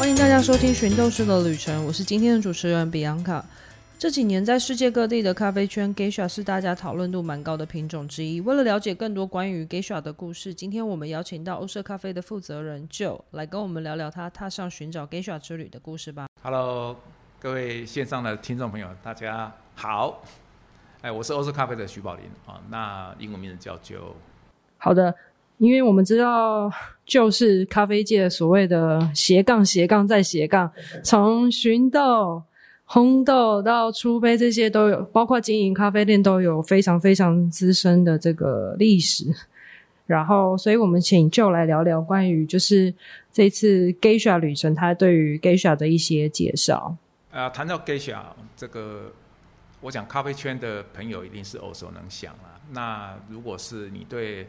欢迎大家收听《寻斗士的旅程》，我是今天的主持人比昂卡。这几年在世界各地的咖啡圈，Geisha 是大家讨论度蛮高的品种之一。为了了解更多关于 Geisha 的故事，今天我们邀请到欧舍咖啡的负责人 Joe 来跟我们聊聊他踏上寻找 Geisha 之旅的故事吧。Hello，各位线上的听众朋友，大家好。哎，我是欧式咖啡的徐宝林啊，那英文名字叫 Joe。好的，因为我们知道就是咖啡界所谓的斜杠斜杠再斜杠，从寻豆、烘豆到出杯这些都有，包括经营咖啡店都有非常非常资深的这个历史。然后，所以我们请 Joe 来聊聊关于就是这次 Geisha 旅程，他对于 Geisha 的一些介绍。啊，谈到 Geisha 这个，我讲咖啡圈的朋友一定是耳熟能详了。那如果是你对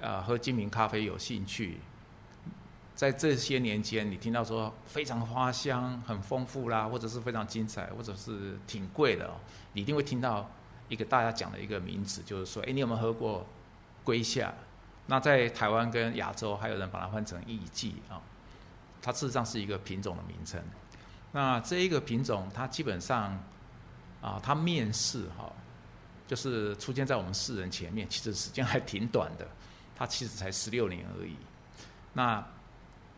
呃喝精品咖啡有兴趣，在这些年间，你听到说非常花香、很丰富啦，或者是非常精彩，或者是挺贵的、哦，你一定会听到一个大家讲的一个名词，就是说，哎，你有没有喝过龟夏？那在台湾跟亚洲，还有人把它换成艺妓啊，它事实上是一个品种的名称。那这一个品种，它基本上啊，它面世哈、就是出现在我们世人前面，其实时间还挺短的，它其实才十六年而已。那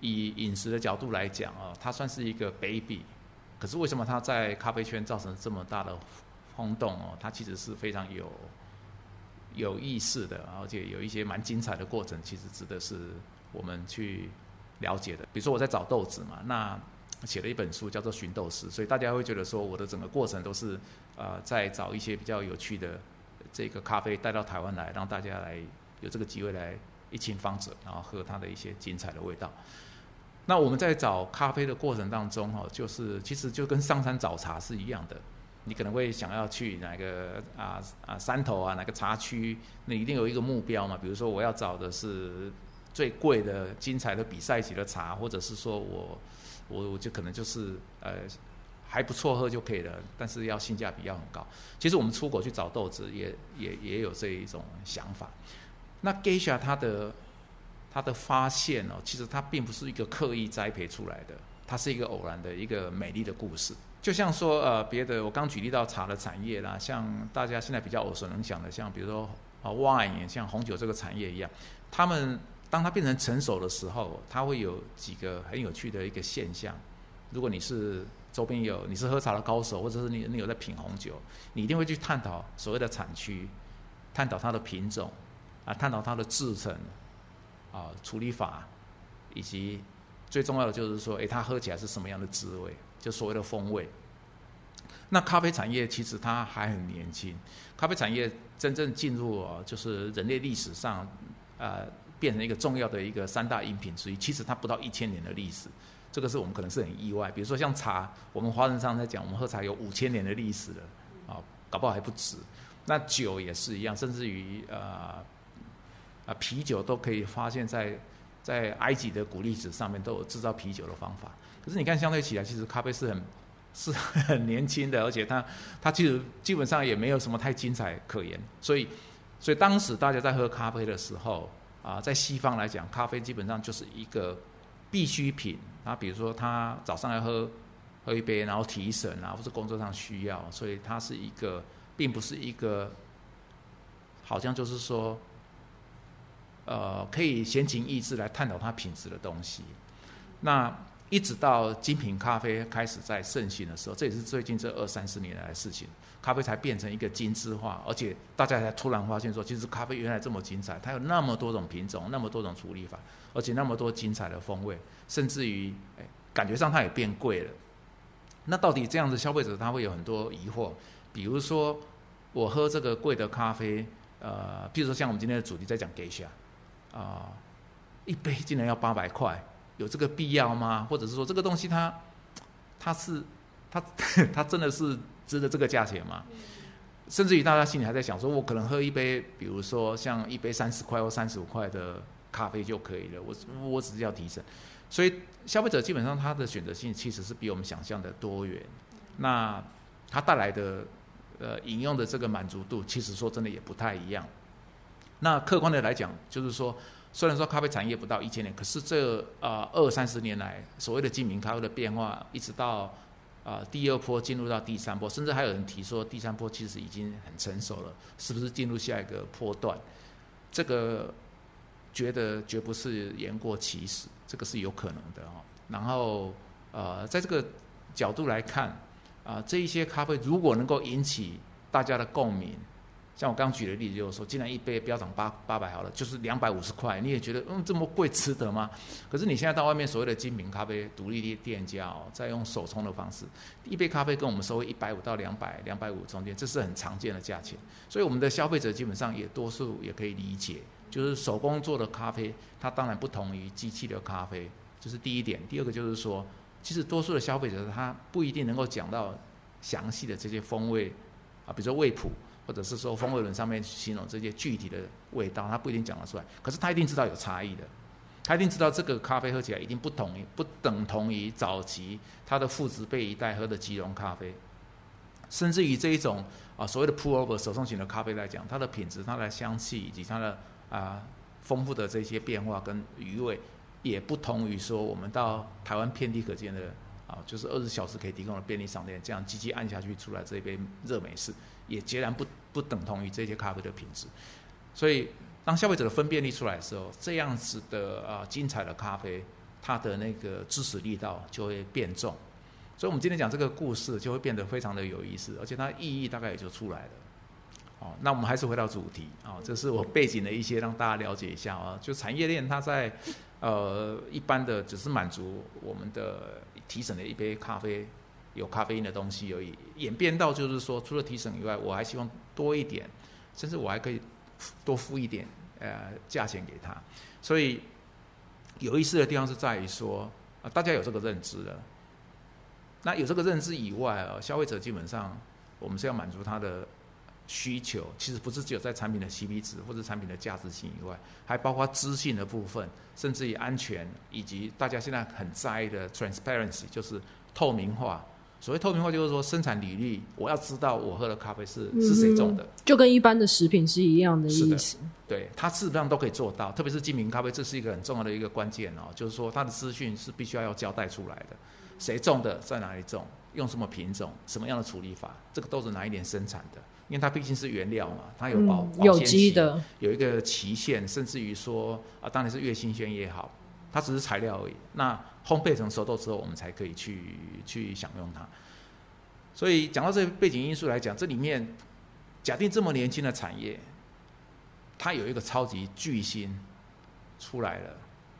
以饮食的角度来讲啊，它算是一个 baby，可是为什么它在咖啡圈造成这么大的轰动哦？它其实是非常有有意思的，而且有一些蛮精彩的过程，其实值得是我们去了解的。比如说我在找豆子嘛，那写了一本书叫做《寻豆师》，所以大家会觉得说我的整个过程都是呃在找一些比较有趣的这个咖啡带到台湾来，让大家来有这个机会来一清方泽，然后喝它的一些精彩的味道。那我们在找咖啡的过程当中，哈，就是其实就跟上山找茶是一样的。你可能会想要去哪个啊啊山头啊哪个茶区，那一定有一个目标嘛。比如说我要找的是最贵的、精彩的比赛级的茶，或者是说我我我就可能就是呃还不错喝就可以了，但是要性价比要很高。其实我们出国去找豆子也也也有这一种想法。那 Geisha 它的它的发现哦，其实它并不是一个刻意栽培出来的，它是一个偶然的一个美丽的故事。就像说呃别的，我刚举例到茶的产业啦，像大家现在比较耳熟能详的，像比如说啊 wine，像红酒这个产业一样，他们当它变成成熟的时候，它会有几个很有趣的一个现象。如果你是周边有你是喝茶的高手，或者是你你有在品红酒，你一定会去探讨所谓的产区，探讨它的品种啊，探讨它的制成啊处理法，以及最重要的就是说，诶，它喝起来是什么样的滋味，就所谓的风味。那咖啡产业其实它还很年轻，咖啡产业真正进入，就是人类历史上，呃，变成一个重要的一个三大饮品之一。其实它不到一千年的历史，这个是我们可能是很意外。比如说像茶，我们华人上在讲，我们喝茶有五千年的历史了，啊，搞不好还不止。那酒也是一样，甚至于呃，啤酒都可以发现在在埃及的古历史上面都有制造啤酒的方法。可是你看，相对起来，其实咖啡是很是很年轻的，而且它它其实基本上也没有什么太精彩可言。所以，所以当时大家在喝咖啡的时候啊，在西方来讲，咖啡基本上就是一个必需品。啊，比如说他早上要喝喝一杯，然后提神啊，或者工作上需要，所以它是一个，并不是一个好像就是说，呃，可以闲情逸致来探讨它品质的东西。那一直到精品咖啡开始在盛行的时候，这也是最近这二三十年来的事情，咖啡才变成一个精致化，而且大家才突然发现说，其实咖啡原来这么精彩，它有那么多种品种，那么多种处理法，而且那么多精彩的风味，甚至于，哎，感觉上它也变贵了。那到底这样子，消费者他会有很多疑惑，比如说我喝这个贵的咖啡，呃，譬如说像我们今天的主题在讲 Geisha，啊、一杯竟然要八百块。有这个必要吗？或者是说这个东西它它是它 它真的是值得这个价钱吗？甚至于大家心里还在想说，我可能喝一杯，比如说像一杯三十块或三十五块的咖啡就可以了，我我只是要提升。所以消费者基本上他的选择性其实是比我们想象的多元。那它带来的呃饮用的这个满足度，其实说真的也不太一样。那客观的来讲，就是说。虽然说咖啡产业不到一千年，可是这啊二三十年来，所谓的精品咖啡的变化，一直到啊第二波进入到第三波，甚至还有人提说第三波其实已经很成熟了，是不是进入下一个波段？这个觉得绝不是言过其实，这个是有可能的哦。然后呃，在这个角度来看啊，这一些咖啡如果能够引起大家的共鸣。像我刚举的例子，就是说，既然一杯标涨八八百好了，就是两百五十块，你也觉得嗯这么贵值得吗？可是你现在到外面所谓的精品咖啡独立店店家哦，在用手冲的方式，一杯咖啡跟我们收一百五到两百两百五中间，这是很常见的价钱。所以我们的消费者基本上也多数也可以理解，就是手工做的咖啡，它当然不同于机器的咖啡，这是第一点。第二个就是说，其实多数的消费者他不一定能够讲到详细的这些风味啊，比如说味谱。或者是说风味轮上面形容这些具体的味道，他不一定讲得出来，可是他一定知道有差异的，他一定知道这个咖啡喝起来一定不同于不等同于早期他的父子辈一代喝的即溶咖啡，甚至于这一种啊所谓的 pull over 手冲型的咖啡来讲，它的品质、它的香气以及它的啊丰富的这些变化跟余味，也不同于说我们到台湾遍地可见的啊就是二十小时可以提供的便利商店，这样机器按下去出来这一杯热美式。也截然不不等同于这些咖啡的品质，所以当消费者的分辨力出来的时候，这样子的啊精彩的咖啡，它的那个知识力道就会变重。所以，我们今天讲这个故事就会变得非常的有意思，而且它意义大概也就出来了。哦，那我们还是回到主题啊，这是我背景的一些让大家了解一下啊。就产业链它在呃一般的只是满足我们的提神的一杯咖啡。有咖啡因的东西而已，演变到就是说，除了提神以外，我还希望多一点，甚至我还可以多付一点呃价钱给他。所以有意思的地方是在于说啊，大家有这个认知了。那有这个认知以外啊，消费者基本上我们是要满足他的需求，其实不是只有在产品的 CP 值或者产品的价值性以外，还包括资讯的部分，甚至于安全以及大家现在很在意的 transparency，就是透明化。所谓透明化，就是说生产履历，我要知道我喝的咖啡是是谁种的，就跟一般的食品是一样的意思。对，它事实上都可以做到，特别是精品咖啡，这是一个很重要的一个关键哦。就是说，它的资讯是必须要要交代出来的，谁种的，在哪里种，用什么品种，什么样的处理法，这个都是哪一年生产的，因为它毕竟是原料嘛，它有保有机的，有一个期限，甚至于说啊，当然是越新鲜越好。它只是材料而已。那烘焙成熟豆之后，我们才可以去去享用它。所以讲到这背景因素来讲，这里面假定这么年轻的产业，它有一个超级巨星出来了。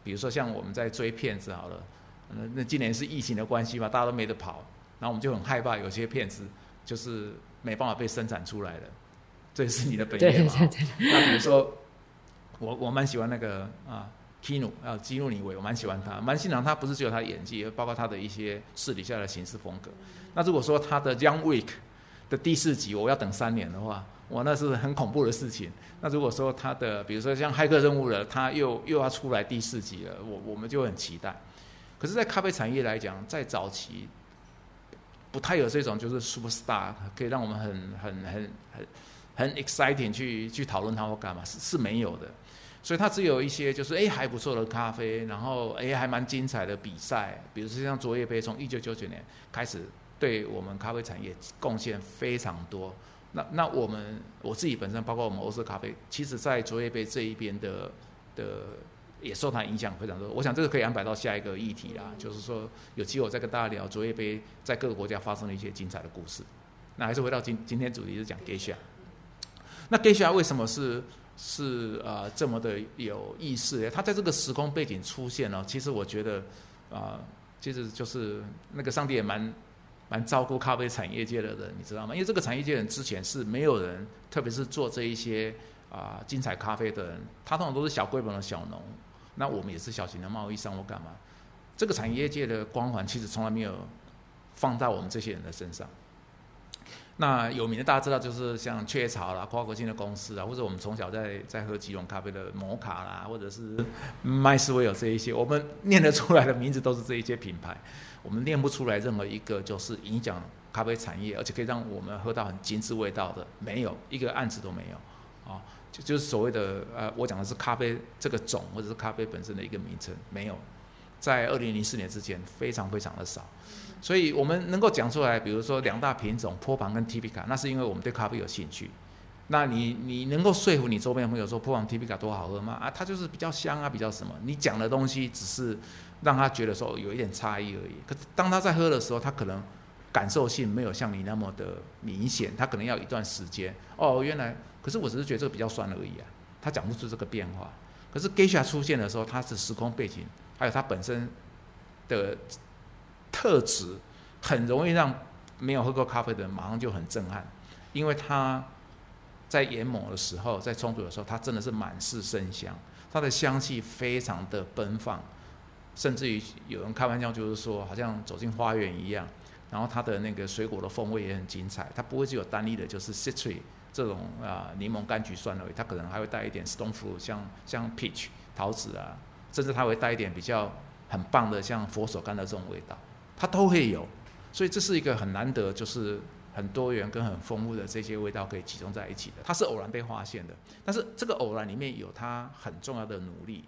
比如说像我们在追骗子好了，那那今年是疫情的关系嘛，大家都没得跑，然后我们就很害怕有些骗子就是没办法被生产出来的。这也是你的本业嘛。那比如说我我蛮喜欢那个啊。Kino 啊，基努尼维，我蛮喜欢他，蛮欣赏他。不是只有他的演技，也包括他的一些私底下的行事风格。那如果说他的《Young Week》的第四集我要等三年的话，哇，那是很恐怖的事情。那如果说他的，比如说像《骇客任务》了，他又又要出来第四集了，我我们就很期待。可是，在咖啡产业来讲，在早期不太有这种就是 super star 可以让我们很很很很很 exciting 去去讨论它或干嘛，是是没有的。所以它只有一些就是哎还不错的咖啡，然后哎还蛮精彩的比赛，比如说像卓越杯，从一九九九年开始对我们咖啡产业贡献非常多。那那我们我自己本身包括我们欧式咖啡，其实在卓越杯这一边的的也受它影响非常多。我想这个可以安排到下一个议题啦，就是说有机会我再跟大家聊卓越杯在各个国家发生的一些精彩的故事。那还是回到今今天主题是讲 Geisha。那 Geisha 为什么是？是啊，这么的有意思。他在这个时空背景出现了，其实我觉得啊，其实就是那个上帝也蛮蛮照顾咖啡产业界的人，你知道吗？因为这个产业界人之前是没有人，特别是做这一些啊精彩咖啡的人，他通常都是小规模的小农。那我们也是小型的贸易商或干嘛？这个产业界的光环其实从来没有放在我们这些人的身上。那有名的大家知道，就是像雀巢啦、跨国性的公司啊，或者我们从小在在喝几种咖啡的摩卡啦，或者是麦斯威尔这一些，我们念得出来的名字都是这一些品牌。我们念不出来任何一个就是影响咖啡产业，而且可以让我们喝到很精致味道的，没有一个案子都没有啊。就就是所谓的呃，我讲的是咖啡这个种或者是咖啡本身的一个名称，没有，在二零零四年之前非常非常的少，所以我们能够讲出来，比如说两大品种坡旁跟 T P 卡，那是因为我们对咖啡有兴趣。那你你能够说服你周边的朋友说坡旁 T P 卡多好喝吗？啊，它就是比较香啊，比较什么？你讲的东西只是让他觉得说有一点差异而已。可是当他在喝的时候，他可能感受性没有像你那么的明显，他可能要一段时间。哦，原来。可是我只是觉得这个比较酸而已啊，他讲不出这个变化。可是 Geisha 出现的时候，它是时空背景，还有它本身的特质，很容易让没有喝过咖啡的人马上就很震撼，因为它在研磨的时候，在冲煮的时候，它真的是满是生香，它的香气非常的奔放，甚至于有人开玩笑就是说，好像走进花园一样。然后它的那个水果的风味也很精彩，它不会只有单一的，就是 citrus。这种啊，柠檬、柑橘、酸而已，它可能还会带一点 stone fruit，像像 peach 桃子啊，甚至它会带一点比较很棒的像佛手柑的这种味道，它都会有。所以这是一个很难得，就是很多元跟很丰富的这些味道可以集中在一起的。它是偶然被发现的，但是这个偶然里面有它很重要的努力。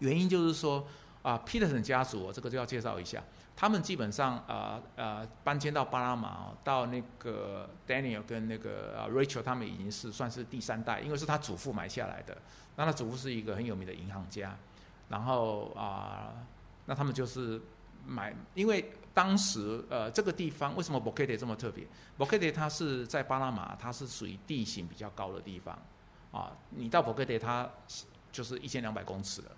原因就是说啊，Peterson 家族，这个就要介绍一下。他们基本上啊啊搬迁到巴拿马，到那个 Daniel 跟那个 Rachel 他们已经是算是第三代，因为是他祖父买下来的。那他祖父是一个很有名的银行家，然后啊，那他们就是买，因为当时呃这个地方为什么博卡特这么特别博卡特它是在巴拿马，它是属于地形比较高的地方啊。你到博卡特它就是一千两百公尺了。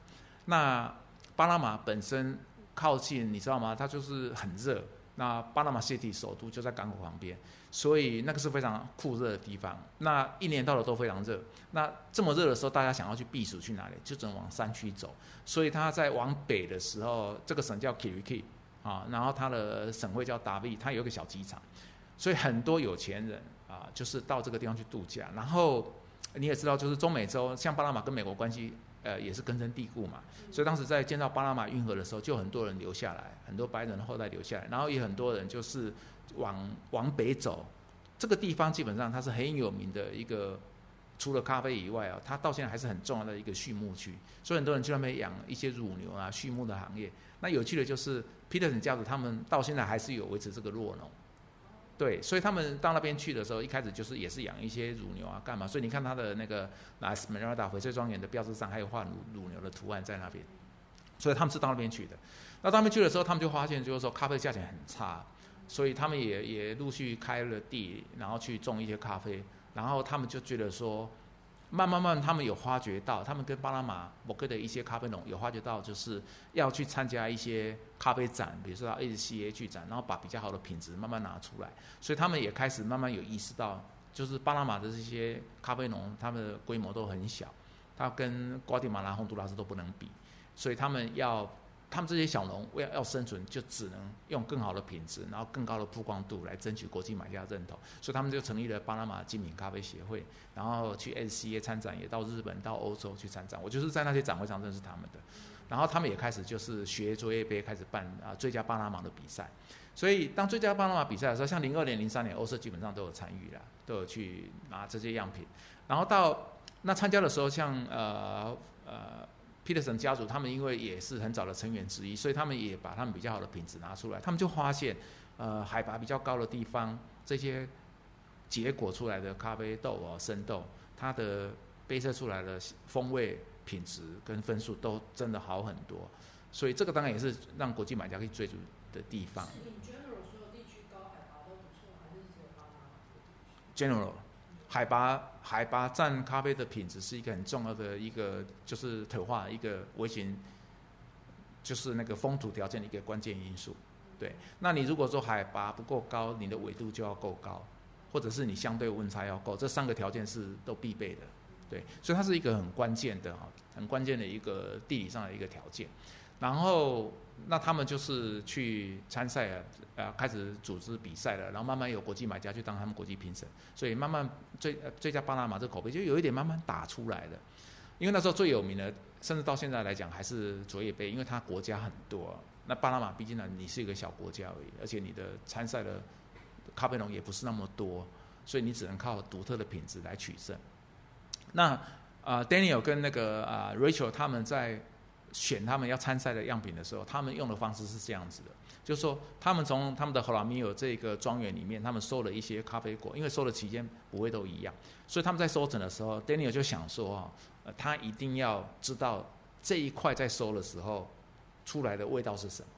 那巴拿马本身。靠近，你知道吗？它就是很热。那巴拿马 City 首都就在港口旁边，所以那个是非常酷热的地方。那一年到头都非常热。那这么热的时候，大家想要去避暑去哪里？就只能往山区走。所以他在往北的时候，这个省叫 Kiriki 啊，然后它的省会叫达维，它有一个小机场。所以很多有钱人啊，就是到这个地方去度假。然后你也知道，就是中美洲，像巴拿马跟美国关系。呃，也是根深蒂固嘛，所以当时在建造巴拿马运河的时候，就很多人留下来，很多白人的后代留下来，然后也很多人就是往往北走。这个地方基本上它是很有名的一个，除了咖啡以外啊，它到现在还是很重要的一个畜牧区，所以很多人去那边养一些乳牛啊，畜牧的行业。那有趣的就是 Peterson 家族他们到现在还是有维持这个弱农。对，所以他们到那边去的时候，一开始就是也是养一些乳牛啊，干嘛？所以你看他的那个莱斯梅拉达翡翠庄园的标志上还有画乳乳牛的图案在那边，所以他们是到那边去的。那到那边去的时候，他们就发现就是说咖啡价钱很差，所以他们也也陆续开了地，然后去种一些咖啡，然后他们就觉得说。慢慢慢，他们有发觉到，他们跟巴拿马某个的一些咖啡农有发觉到，就是要去参加一些咖啡展，比如说到 ACA 去展，然后把比较好的品质慢慢拿出来，所以他们也开始慢慢有意识到，就是巴拿马的这些咖啡农，他们的规模都很小，他跟瓜地马拉、洪都拉斯都不能比，所以他们要。他们这些小农为了要生存，就只能用更好的品质，然后更高的曝光度来争取国际买家认同，所以他们就成立了巴拿马精品咖啡协会，然后去 SCA 参展，也到日本、到欧洲去参展。我就是在那些展会上认识他们的，然后他们也开始就是学卓越杯，开始办啊最佳巴拿马的比赛。所以当最佳巴拿马比赛的时候，像零二年、零三年，欧社基本上都有参与了，都有去拿这些样品。然后到那参加的时候，像呃呃。Peterson 家族，他们因为也是很早的成员之一，所以他们也把他们比较好的品质拿出来。他们就发现，呃，海拔比较高的地方，这些结果出来的咖啡豆啊、生豆，它的杯测出来的风味品质跟分数都真的好很多。所以这个当然也是让国际买家可以追逐的地方。General。海拔海拔占咖啡的品质是一个很重要的一个，就是特化一个微型，就是那个风土条件的一个关键因素。对，那你如果说海拔不够高，你的纬度就要够高，或者是你相对温差要够，这三个条件是都必备的。对，所以它是一个很关键的哈，很关键的一个地理上的一个条件。然后。那他们就是去参赛啊，呃，开始组织比赛了，然后慢慢有国际买家去当他们国际评审，所以慢慢最最佳巴拿马这口碑就有一点慢慢打出来了。因为那时候最有名的，甚至到现在来讲还是卓越杯，因为它国家很多。那巴拿马毕竟呢，你是一个小国家而已，而且你的参赛的咖啡农也不是那么多，所以你只能靠独特的品质来取胜。那啊，Daniel 跟那个啊 Rachel 他们在选他们要参赛的样品的时候，他们用的方式是这样子的，就是说他们从他们的 h o l a m i o 这个庄园里面，他们收了一些咖啡果，因为收的期间不会都一样，所以他们在收成的时候，Daniel 就想说啊，他一定要知道这一块在收的时候出来的味道是什么。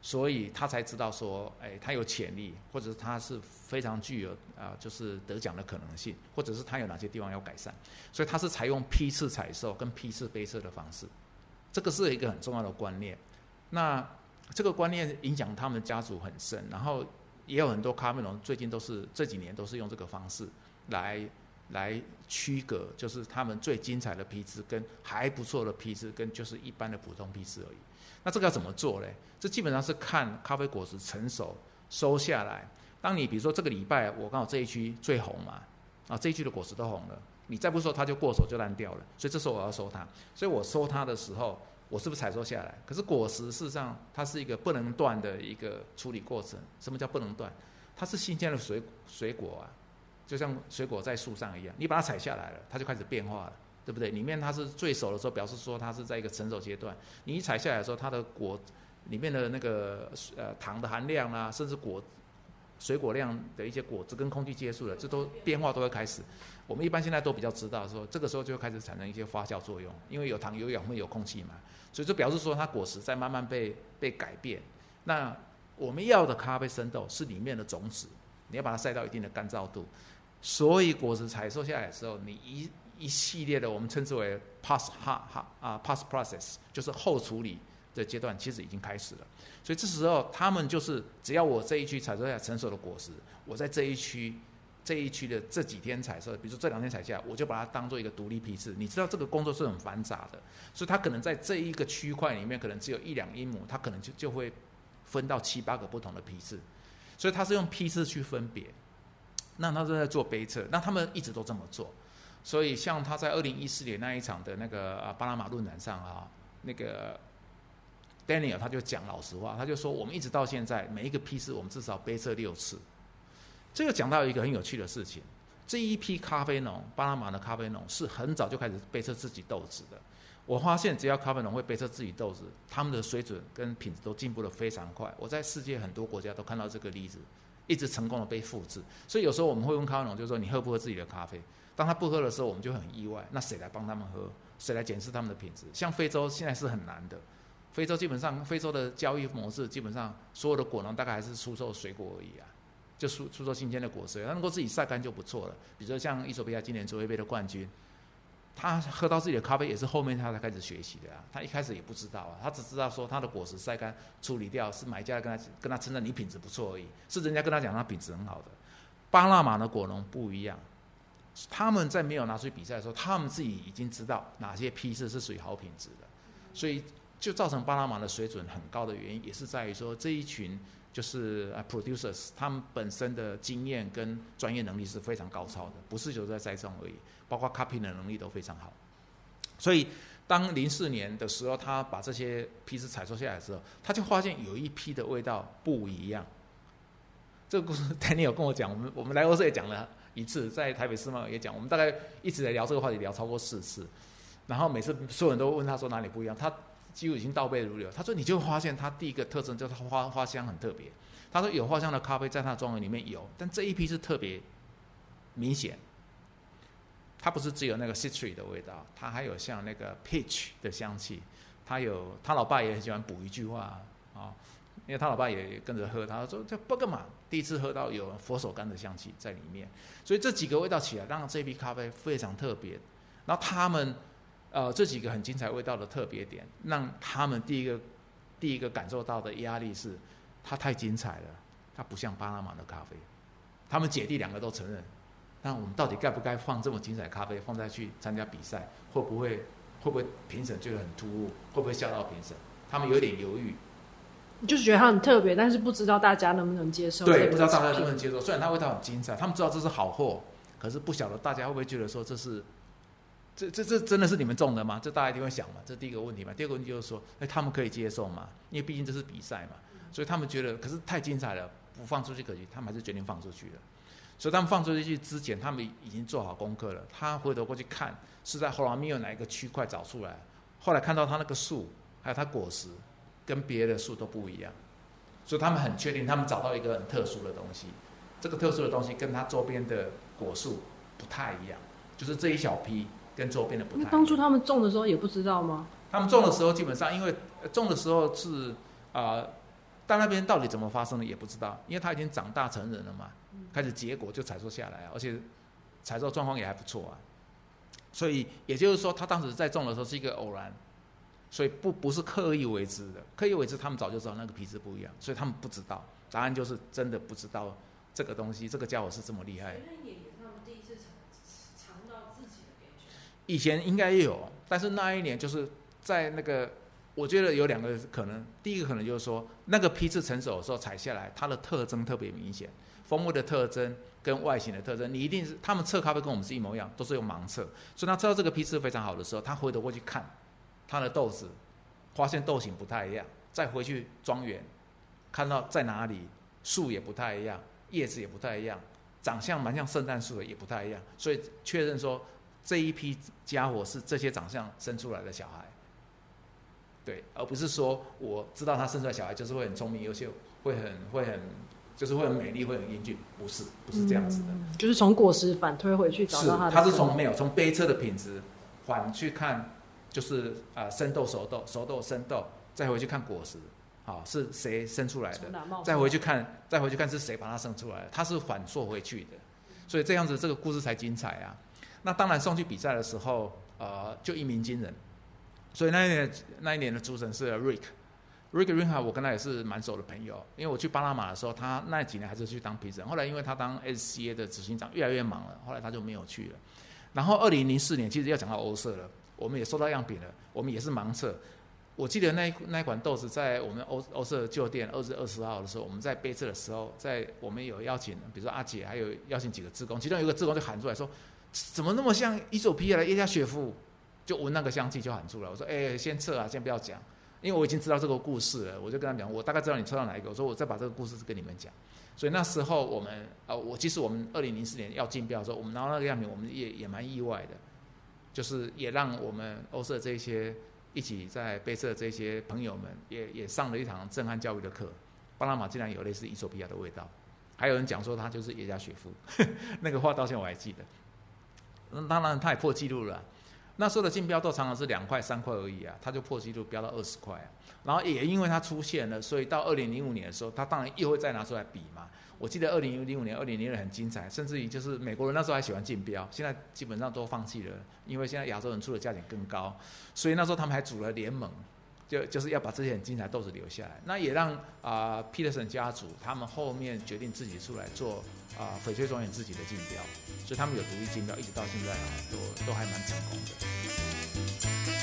所以他才知道说，哎，他有潜力，或者是他是非常具有啊，就是得奖的可能性，或者是他有哪些地方要改善。所以他是采用批次采收跟批次杯测的方式，这个是一个很重要的观念。那这个观念影响他们家族很深，然后也有很多卡梅隆最近都是这几年都是用这个方式来来区隔，就是他们最精彩的批次跟还不错的批次跟就是一般的普通批次而已。那这个要怎么做嘞？这基本上是看咖啡果实成熟收下来。当你比如说这个礼拜我刚好这一区最红嘛，啊这一区的果实都红了，你再不收它就过手就烂掉了。所以这时候我要收它，所以我收它的时候，我是不是采收下来？可是果实事实上它是一个不能断的一个处理过程。什么叫不能断？它是新鲜的水水果啊，就像水果在树上一样，你把它采下来了，它就开始变化了。对不对？里面它是最熟的时候，表示说它是在一个成熟阶段。你一采下来的时候，它的果里面的那个呃糖的含量啊，甚至果水果量的一些果子跟空气接触了，这都变化都会开始。我们一般现在都比较知道说，这个时候就会开始产生一些发酵作用，因为有糖有氧会有空气嘛，所以就表示说它果实在慢慢被被改变。那我们要的咖啡生豆是里面的种子，你要把它晒到一定的干燥度，所以果实采收下来的时候，你一一系列的我们称之为 post 哈哈啊 post process 就是后处理的阶段，其实已经开始了。所以这时候他们就是只要我这一区采收下成熟的果实，我在这一区这一区的这几天采收，比如说这两天采下来，我就把它当做一个独立批次。你知道这个工作是很繁杂的，所以它可能在这一个区块里面可能只有一两英亩，它可能就就会分到七八个不同的批次。所以它是用批次去分别。那他是在做杯测，那他们一直都这么做。所以，像他在二零一四年那一场的那个巴拿马论坛上啊，那个 Daniel 他就讲老实话，他就说我们一直到现在每一个批次我们至少杯测六次。这个讲到一个很有趣的事情，这一批咖啡农，巴拿马的咖啡农是很早就开始杯测自己豆子的。我发现只要咖啡农会杯测自己豆子，他们的水准跟品质都进步的非常快。我在世界很多国家都看到这个例子，一直成功的被复制。所以有时候我们会问咖啡农，就是说你喝不喝自己的咖啡？当他不喝的时候，我们就很意外。那谁来帮他们喝？谁来检视他们的品质？像非洲现在是很难的。非洲基本上，非洲的交易模式基本上，所有的果农大概还是出售水果而已啊，就出出售新鲜的果实，他能够自己晒干就不错了。比如说像伊索比亚今年卓越杯的冠军，他喝到自己的咖啡也是后面他才开始学习的啊。他一开始也不知道啊，他只知道说他的果实晒干处理掉是买家跟他跟他称赞你品质不错而已，是人家跟他讲他品质很好的。巴拿马的果农不一样。他们在没有拿出去比赛的时候，他们自己已经知道哪些批次是属于好品质的，所以就造成巴拿马的水准很高的原因，也是在于说这一群就是啊 producers，他们本身的经验跟专业能力是非常高超的，不是就在栽种而已，包括 copy 的能力都非常好。所以当零四年的时候，他把这些批次采收下来的时候，他就发现有一批的味道不一样。这个故事 Danny 有跟我讲，我们我们来欧洲也讲了。一次在台北世贸也讲，我们大概一直在聊这个话题，聊超过四次。然后每次所有人都问他说哪里不一样，他几乎已经倒背如流。他说你就发现他第一个特征就是花花香很特别。他说有花香的咖啡在他的庄园里面有，但这一批是特别明显。它不是只有那个 citrus 的味道，它还有像那个 peach 的香气。他有他老爸也很喜欢补一句话啊。因为他老爸也跟着喝，他说这不干嘛？第一次喝到有佛手柑的香气在里面，所以这几个味道起来，让这批咖啡非常特别。然后他们，呃，这几个很精彩味道的特别点，让他们第一个第一个感受到的压力是，它太精彩了，它不像巴拿马的咖啡。他们姐弟两个都承认，那我们到底该不该放这么精彩咖啡放在去参加比赛？会不会会不会评审觉得很突兀？会不会吓到评审？他们有点犹豫。就是觉得它很特别，但是不知道大家能不能接受。对，不知道大家能不能接受。虽然它味道很精彩，他们知道这是好货，可是不晓得大家会不会觉得说这是，这这这真的是你们种的吗？这大家一定会想嘛。这第一个问题嘛。第二个问题就是说，哎，他们可以接受吗？因为毕竟这是比赛嘛，所以他们觉得，可是太精彩了，不放出去可惜，他们还是决定放出去了。所以他们放出去之前，他们已经做好功课了。他回头过去看，是在后拉米有哪一个区块找出来，后来看到他那个树，还有它果实，跟别的树都不一样，所以他们很确定，他们找到一个很特殊的东西。这个特殊的东西跟它周边的果树不太一样，就是这一小批跟周边的不太一样。当初他们种的时候也不知道吗？他们种的时候基本上，因为种的时候是啊，但那边到底怎么发生的也不知道，因为他已经长大成人了嘛。开始结果就采收下来，而且采收状况也还不错啊，所以也就是说，他当时在种的时候是一个偶然，所以不不是刻意为之的，刻意为之他们早就知道那个皮质不一样，所以他们不知道，答案就是真的不知道这个东西，这个家伙是这么厉害。以前应该有，但是那一年就是在那个，我觉得有两个可能，第一个可能就是说，那个批次成熟的时候采下来，它的特征特别明显。风味的特征跟外形的特征，你一定是他们测咖啡跟我们是一模一样，都是用盲测。所以他测到这个批次非常好的时候，他回头过去看他的豆子，发现豆型不太一样，再回去庄园看到在哪里树也不太一样，叶子也不太一样，长相蛮像圣诞树的也不太一样，所以确认说这一批家伙是这些长相生出来的小孩，对，而不是说我知道他生出来小孩就是会很聪明优秀，会很会很。就是会很美丽，会很英俊，不是，不是这样子的。就是从果实反推回去找到它。它是从没有从杯车的品质反去看，就是啊生豆熟豆熟豆生豆，再回去看果实，好是谁生出来的？再回去看，再回去看是谁把他生出来的？他是反溯回去的，所以这样子这个故事才精彩啊。那当然送去比赛的时候，呃，就一鸣惊人。所以那一年那一年的主审是 Rick。Rick r i n h a 我跟他也是蛮熟的朋友，因为我去巴拿马的时候，他那几年还是去当评审。后来因为他当 SCA 的执行长越来越忙了，后来他就没有去了。然后二零零四年，其实要讲到欧色了，我们也收到样品了，我们也是盲测。我记得那那款豆子在我们欧欧色旧店二月二十号的时候，我们在杯测的时候，在我们有邀请，比如说阿姐，还有邀请几个职工，其中有一个职工就喊出来说：“怎么那么像伊索比亚的耶加雪夫？”就闻那个香气就喊出来。我说：“哎，先撤啊，先不要讲。”因为我已经知道这个故事了，我就跟他讲，我大概知道你抽到哪一个。我说我再把这个故事跟你们讲。所以那时候我们，呃，我其实我们二零零四年要竞标的时候，我们拿到那个样品，我们也也蛮意外的，就是也让我们欧社这些一起在杯测这些朋友们，也也上了一堂震撼教育的课。巴拿马竟然有类似伊索比亚的味道，还有人讲说他就是耶加雪夫，那个话到现在我还记得。那当然他也破纪录了。那时候的竞标都常常是两块三块而已啊，他就破纪录标到二十块啊，然后也因为他出现了，所以到二零零五年的时候，他当然又会再拿出来比嘛。我记得二零零五年、二零零六很精彩，甚至于就是美国人那时候还喜欢竞标，现在基本上都放弃了，因为现在亚洲人出的价钱更高，所以那时候他们还组了联盟。就就是要把这些很精彩的豆子留下来，那也让啊 Peterson 家族他们后面决定自己出来做啊翡翠庄园自己的竞标，所以他们有独立竞标，一直到现在啊，都都还蛮成功的。